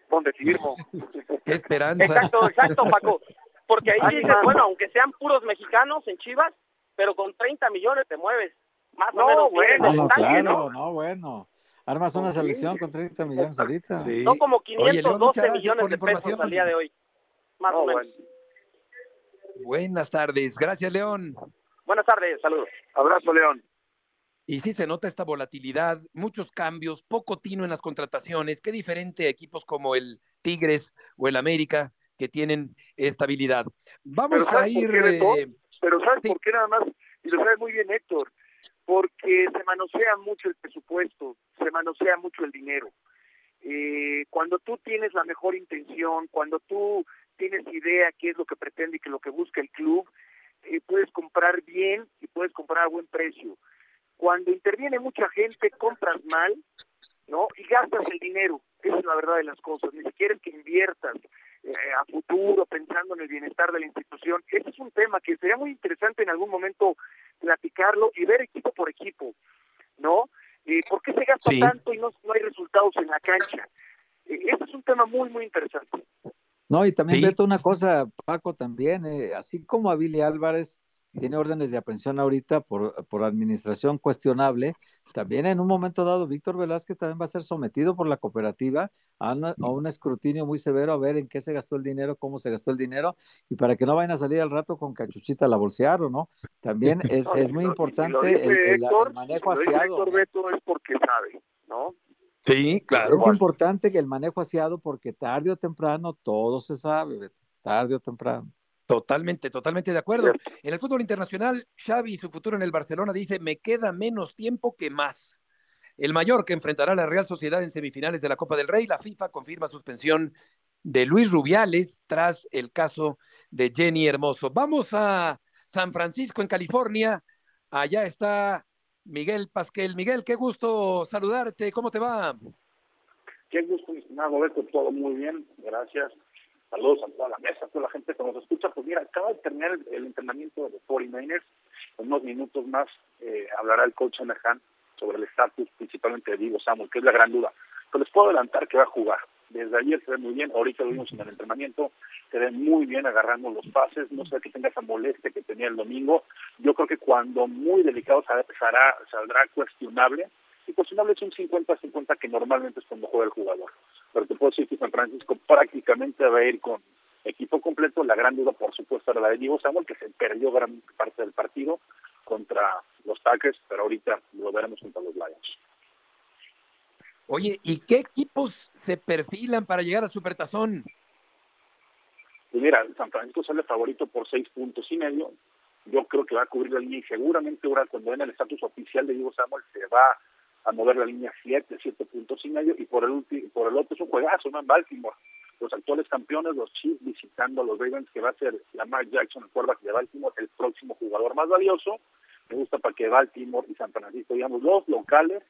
¿Dónde firmo? qué esperanza. Exacto, exacto, Paco. Porque ahí Ah, dices, bueno, aunque sean puros mexicanos en Chivas, pero con 30 millones te mueves. Más No, o menos. bueno, No, claro, ¿no? no, bueno. Armas una Sí. selección con 30 millones ahorita. Sí. Son como Oye, León, 512 muchas gracias millones de pesos información. al día de hoy. Más No, o menos. bueno. Buenas tardes, gracias León. Buenas tardes, saludos. Abrazo, León. Y sí se nota esta volatilidad, muchos cambios, poco tino en las contrataciones, qué diferente a equipos como el Tigres o el América que tienen estabilidad. Vamos a ¿sabes por ir... qué, eh, Pero ¿sabes Sí. por qué nada más? Y lo sabe muy bien Héctor. Porque se manosea mucho el presupuesto, se manosea mucho el dinero. Eh, cuando tú tienes la mejor intención, cuando tú tienes idea qué es lo que pretende y qué es lo que busca el club, eh, puedes comprar bien y puedes comprar a buen precio. Cuando interviene mucha gente, compras mal, ¿no? Y gastas el dinero. Esa es la verdad de las cosas. Ni siquiera es que inviertas eh, a futuro pensando en el bienestar de la institución. Ese es un tema que sería muy interesante en algún momento platicarlo y ver equipo por equipo, ¿no? Eh, ¿Por qué se gasta Sí. tanto y no, no hay resultados en la cancha? Eh, ese es un tema muy, muy interesante. No, y también Sí. Beto, una cosa, Paco, también, eh, así como a Billy Álvarez tiene órdenes de aprehensión ahorita por, por administración cuestionable, también en un momento dado Víctor Velázquez también va a ser sometido por la cooperativa a, una- a un escrutinio muy severo a ver en qué se gastó el dinero, cómo se gastó el dinero, y para que no vayan a salir al rato con cachuchita a la bolsear, ¿no? También es, No, es muy importante lo dice el, el- el Héctor, manejo lo dice aseado. ¿no? Beto es porque sabe, ¿no? sí, claro. Es importante que el manejo aseado porque tarde o temprano todo se sabe, Beto, tarde o temprano. Totalmente, totalmente de acuerdo. En el fútbol internacional, Xavi, su futuro en el Barcelona, dice, me queda menos tiempo que más. El mayor que enfrentará a la Real Sociedad en semifinales de la Copa del Rey, la FIFA confirma suspensión de Luis Rubiales tras el caso de Jenny Hermoso. Vamos a San Francisco, en California. Allá está Miguel Pasquel. Miguel, qué gusto saludarte. ¿Cómo te va? Qué gusto, estimado Beto, todo muy bien, gracias. Saludos a toda la mesa, a toda la gente que nos escucha. Pues mira, acaba de terminar el, entrenamiento de 49ers. En unos minutos más eh, hablará el coach Anahan sobre el estatus principalmente de Divo Samuel, que es la gran duda. Pero les puedo adelantar que va a jugar. Desde ayer se ve muy bien, ahorita lo vimos en el entrenamiento, se ve muy bien agarrando los pases, no sé que tenga esa molestia que tenía el domingo. Yo creo que cuando muy delicado saldrá cuestionable, y cuestionable es un 50-50 que normalmente es cuando juega el jugador. Pero te puedo decir que San Francisco prácticamente va a ir con equipo completo. La gran duda, por supuesto, era la de Diego Samuel, que se perdió gran parte del partido contra los Packers, pero ahorita lo veremos contra los Lions. Oye, ¿y qué equipos se perfilan para llegar al Supertazón? Pues mira, San Francisco sale favorito por seis puntos y medio. Yo creo que va a cubrir la línea y seguramente ahora cuando ven el estatus oficial de Diego Samuel se va a mover la línea 7, 7 puntos y medio, y por el por el otro es un juegazo, ¿no? En Baltimore. Los actuales campeones, los Chiefs, visitando a los Ravens, que va a ser Lamar Jackson, el quarterback de Baltimore, el próximo jugador más valioso. Me gusta para que Baltimore y San Francisco, digamos, los locales,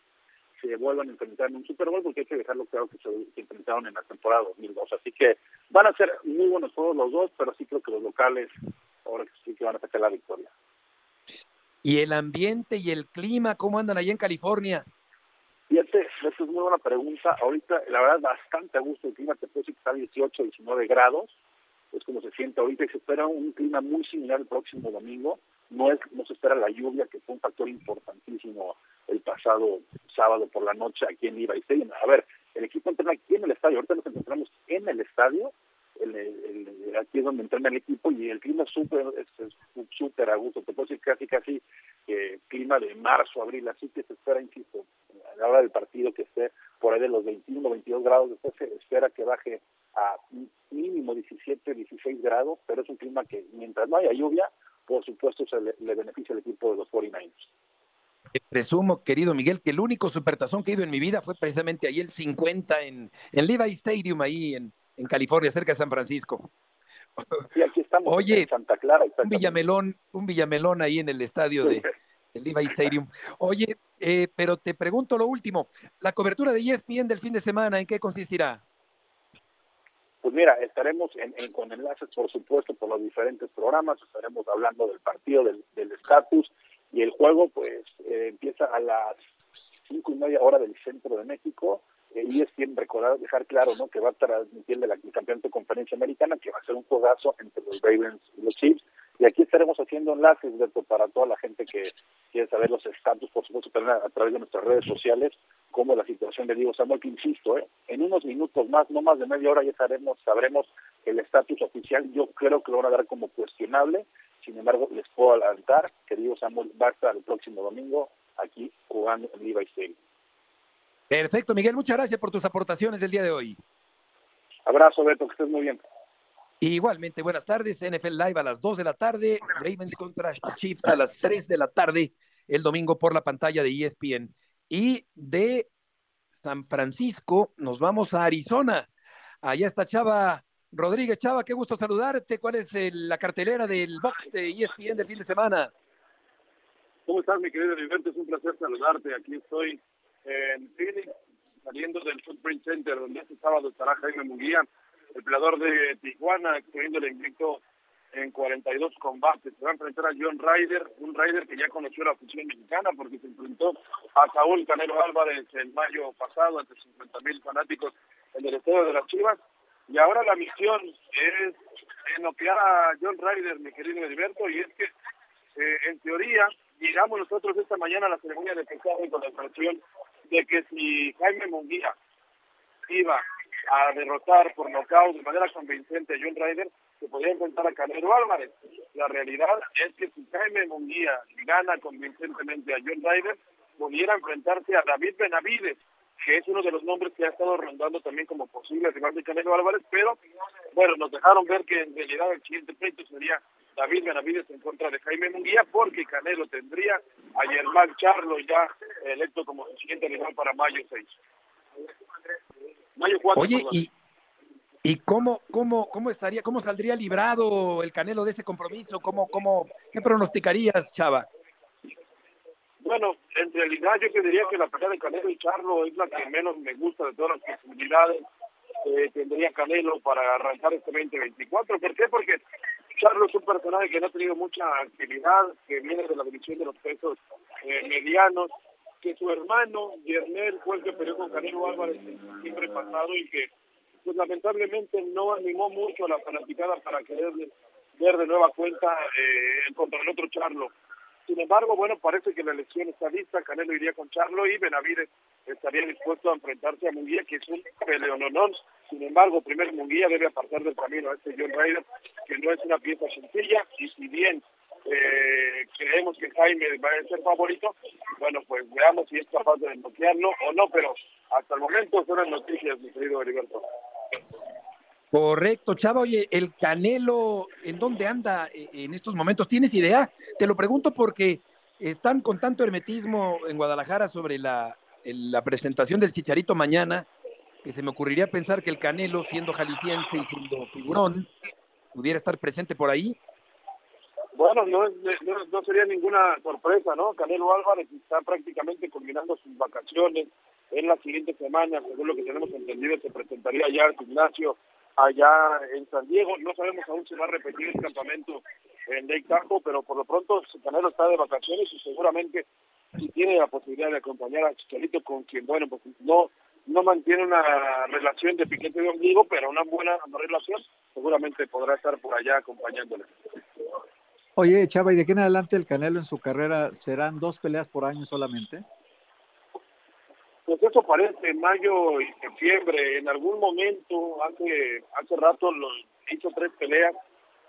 se vuelvan a enfrentar en un Super Bowl, porque hay que dejarlo claro que se, enfrentaron en la temporada 2002. Así que van a ser muy buenos juegos los dos, pero sí creo que los locales ahora sí que van a sacar la victoria. ¿Y el ambiente y el clima, cómo andan allá en California? Fíjate, esa es muy buena pregunta. Ahorita, la verdad, bastante a gusto el clima. Te puedo decir que está a 18, 19 grados. Es como se siente ahorita y se espera un clima muy similar el próximo domingo. No es, no se espera la lluvia, que fue un factor importantísimo el pasado sábado por la noche aquí en Levi Stadium. A ver, el equipo entrena aquí en el estadio. Ahorita nos encontramos en el estadio, aquí es donde entrena el equipo y el clima es súper súper a gusto, te puedo decir casi casi eh, clima de marzo, abril, así que se espera, insisto, a la hora del partido que esté por ahí de los 21, 22 grados, después se espera que baje a mínimo 17, 16 grados, pero es un clima que mientras no haya lluvia, por supuesto se le, beneficia al equipo de los 49ers. Presumo, querido Miguel, que el único supertazón que he ido en mi vida fue precisamente ahí el 50 en, en Levi Stadium, ahí en, en California, cerca de San Francisco. Y aquí estamos Oye, en Santa Clara. Un Villamelón, un Villamelón ahí en el estadio de, Levi Stadium. Oye, eh, pero te pregunto lo último, la cobertura de ESPN del fin de semana, ¿en qué consistirá? Pues mira, estaremos en, con enlaces, por supuesto, por los diferentes programas, estaremos hablando del partido, del estatus, y el juego, pues, eh, empieza a las cinco y media hora del centro de México, y es bien recordar, dejar claro, ¿no? Que va a transmitir el, el campeonato de conferencia americana, que va a ser un juegazo entre los Ravens y los Chiefs. Y aquí estaremos haciendo enlaces, para toda la gente que quiere saber los estatus, por supuesto, también a, través de nuestras redes sociales, como la situación de Diego Samuel, que insisto, ¿eh? en unos minutos más, no más de media hora, ya sabremos, sabremos el estatus oficial. Yo creo que lo van a dar como cuestionable. Sin embargo, les puedo adelantar que Diego Samuel va a estar el próximo domingo aquí jugando en Levi Stadium. Perfecto, Miguel, muchas gracias por tus aportaciones del día de hoy. Abrazo, Beto, que estés muy bien. Igualmente, buenas tardes. NFL Live a las 2 de la tarde, Ravens contra Chiefs a las 3 de la tarde, el domingo por la pantalla de ESPN. Y de San Francisco nos vamos a Arizona. Allá está Chava Rodríguez. Chava, qué gusto saludarte. ¿Cuál es la cartelera del box de ESPN del fin de semana? ¿Cómo estás, mi querido Liberto? Es un placer saludarte. Aquí estoy en Phoenix, saliendo del Footprint Center, donde este sábado estará Jaime Munguía, el peleador de Tijuana, exponiendo el invicto en 42 combates. Se va a enfrentar a John Ryder, un Ryder que ya conoció la afición mexicana porque se enfrentó a Saúl Canelo Álvarez en mayo pasado ante 50 mil fanáticos en el estadio de las Chivas. Y ahora la misión es enoquear a John Ryder, mi querido Heriberto, y es que eh, en teoría llegamos nosotros esta mañana a la ceremonia de pesaje con la expresión de que si Jaime Munguía iba a derrotar por nocaut de manera convincente a John Ryder, se podía enfrentar a Canelo Álvarez. La realidad es que si Jaime Munguía gana convincentemente a John Ryder, pudiera enfrentarse a David Benavides, que es uno de los nombres que ha estado rondando también como posible, además de Canelo Álvarez, pero bueno, nos dejaron ver que en realidad el siguiente pleito sería David Benavides en contra de Jaime Munguía, porque Canelo tendría a Germán Charlo ya electo como su siguiente rival para mayo 6. Mayo 4. Oye, y, ¿y cómo, cómo, cómo estaría, cómo saldría librado el Canelo de ese compromiso? ¿Cómo, cómo, ¿Qué pronosticarías, Chava? Bueno, en realidad yo te diría que la pelea de Canelo y Charlo es la que menos me gusta de todas las posibilidades que tendría Canelo para arrancar este 2024. ¿Por qué? Porque Charlo es un personaje que no ha tenido mucha actividad, que viene de la división de los pesos eh, medianos, que su hermano, Yerner, fue el que peleó con Canelo Álvarez siempre pasado y que pues lamentablemente no animó mucho a la fanaticada para querer ver de nueva cuenta eh, contra el otro Charlo. Sin embargo, bueno, parece que la elección está lista, Canelo iría con Charlo y Benavides estaría dispuesto a enfrentarse a Munguía, que es un peleononón. Sin embargo, primero Munguía debe apartar del camino a este John Ryder, que no es una pieza sencilla, y si bien eh, creemos que Jaime va a ser favorito, bueno, pues veamos si es capaz de desbloquearlo o no, pero hasta el momento son las noticias, mi querido Heriberto. Correcto, Chava. Oye, el Canelo, ¿en dónde anda eh, en estos momentos? ¿Tienes idea? Te lo pregunto porque están con tanto hermetismo en Guadalajara sobre la, la presentación del Chicharito mañana, que se me ocurriría pensar que el Canelo, siendo jalisciense y siendo figurón, pudiera estar presente por ahí. Bueno, no, no, sería ninguna sorpresa, ¿no? Canelo Álvarez está prácticamente culminando sus vacaciones. En la siguiente semana, según lo que tenemos entendido, se presentaría ya al gimnasio allá en San Diego. No sabemos aún si va a repetir el campamento en Lake Tahoe, pero por lo pronto Canelo está de vacaciones y seguramente si tiene la posibilidad de acompañar a Chicharito con quien, bueno, pues no no mantiene una relación de piquete de ombligo, pero una buena relación, seguramente podrá estar por allá acompañándole. Oye, Chava, ¿y de aquí en adelante el Canelo en su carrera serán dos peleas por año solamente? pues eso parece mayo y septiembre. En algún momento, hace hace rato, lo, hizo tres peleas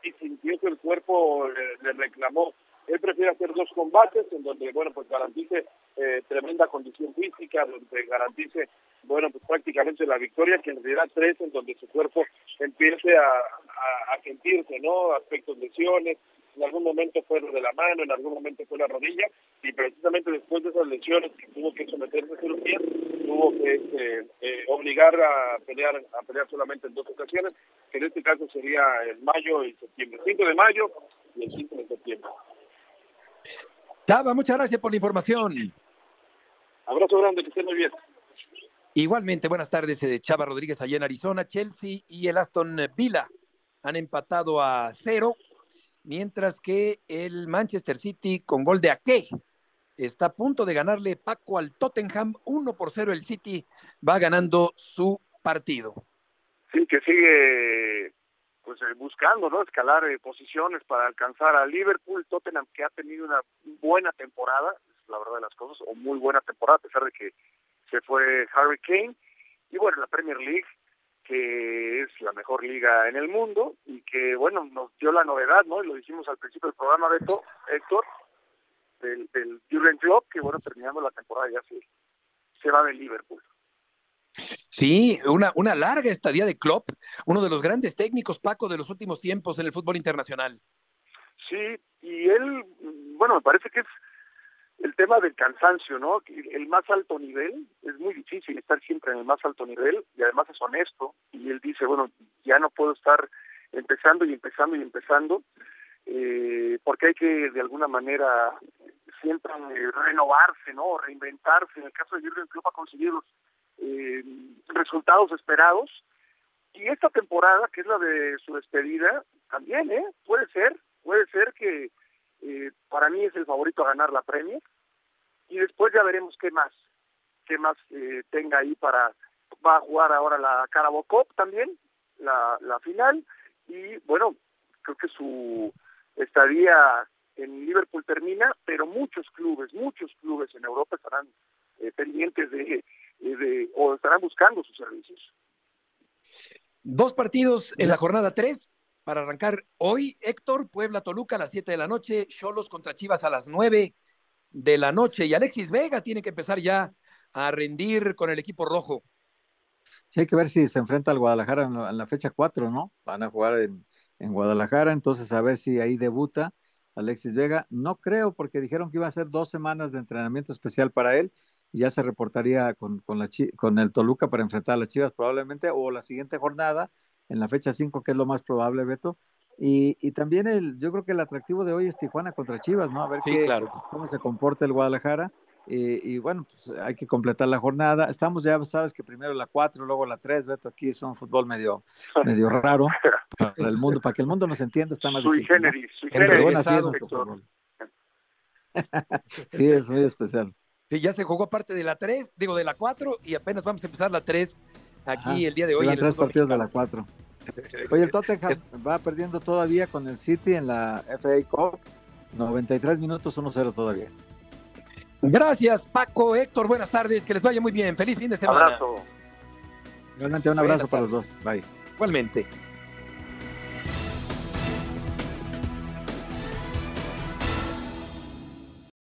y sintió que el cuerpo le, reclamó. Él prefiere hacer dos combates en donde, bueno, pues garantice eh, tremenda condición física, donde garantice, bueno, pues prácticamente la victoria, que en realidad tres en donde su cuerpo empiece a, a, sentirse, ¿no? Aspectos lesiones, en algún momento fue lo de la mano, en algún momento fue la rodilla, y precisamente después de esas lesiones que tuvo que someterse a cirugía, tuvo que este, eh, obligar a pelear a pelear solamente en dos ocasiones, que en este caso sería el mayo y septiembre, 5 de mayo y el 5 de septiembre. Chava, muchas gracias por la información. Abrazo grande, que esté muy bien. Igualmente, buenas tardes, de eh, Chava Rodríguez allá en Arizona. Chelsea y el Aston Villa han empatado a cero mientras que el Manchester City con gol de Ake está a punto de ganarle Paco al Tottenham, 1 por 0 el City va ganando su partido. Sí, que sigue pues eh, buscando, ¿no? Escalar eh, posiciones para alcanzar a Liverpool, Tottenham que ha tenido una buena temporada, la verdad de las cosas, o muy buena temporada a pesar de que se fue Harry Kane y bueno, la Premier League que es la mejor liga en el mundo y que, bueno, nos dio la novedad, ¿no? Y lo dijimos al principio del programa, Beto, Héctor, del, del Jurgen Klopp, que, bueno, terminando la temporada ya se, se va de Liverpool. Sí, una, una larga estadía de Klopp, uno de los grandes técnicos, Paco, de los últimos tiempos en el fútbol internacional. Sí, y él, bueno, me parece que es el tema del cansancio, ¿no? El más alto nivel, es muy difícil estar siempre en el más alto nivel y además es honesto y él dice, bueno, ya no puedo estar empezando y empezando y empezando eh, porque hay que de alguna manera siempre renovarse, ¿no? Reinventarse. En el caso de Jürgen Klopp ha conseguido los eh, resultados esperados. Y esta temporada, que es la de su despedida, también, ¿eh? Puede ser, puede ser que eh, para mí es el favorito a ganar la Premier. Y después ya veremos qué más, qué más eh, tenga ahí para, va a jugar ahora la Carabao Cup también, la, la final. Y bueno, creo que su estadía en Liverpool termina, pero muchos clubes, muchos clubes en Europa estarán eh, pendientes de, de, o estarán buscando sus servicios. Dos partidos en la jornada 3 para arrancar hoy. Héctor, Puebla, Toluca a las 7 de la noche, Cholos contra Chivas a las 9 de la noche y Alexis Vega tiene que empezar ya a rendir con el equipo rojo. Sí, hay que ver si se enfrenta al Guadalajara en la, fecha 4, ¿no? Van a jugar en, en, Guadalajara, entonces a ver si ahí debuta Alexis Vega. No creo, porque dijeron que iba a ser dos semanas de entrenamiento especial para él ya se reportaría con, con, la, con el Toluca para enfrentar a las Chivas probablemente, o la siguiente jornada en la fecha 5, que es lo más probable, Beto. Y, y, también el, yo creo que el atractivo de hoy es Tijuana contra Chivas, ¿no? A ver qué, cómo se comporta el Guadalajara. Eh, y bueno, pues hay que completar la jornada. Estamos ya, sabes que primero la 4, luego la 3, Beto, aquí es un fútbol medio, medio raro para el mundo, para que el mundo nos entienda está más sui difícil. Generis, sui generis, es nuestro fútbol. sí, es muy especial. Sí, ya se jugó parte de la 3, digo de la 4 y apenas vamos a empezar la 3 aquí el día de hoy. En tres partidos de la 4. Oye, el Tottenham va perdiendo todavía con el City en la FA Cup. 93 minutos, 1-0 todavía. Gracias, Paco, Héctor, buenas tardes, que les vaya muy bien. Feliz fin de semana. Abrazo. Realmente un abrazo para los dos. Bye. Igualmente.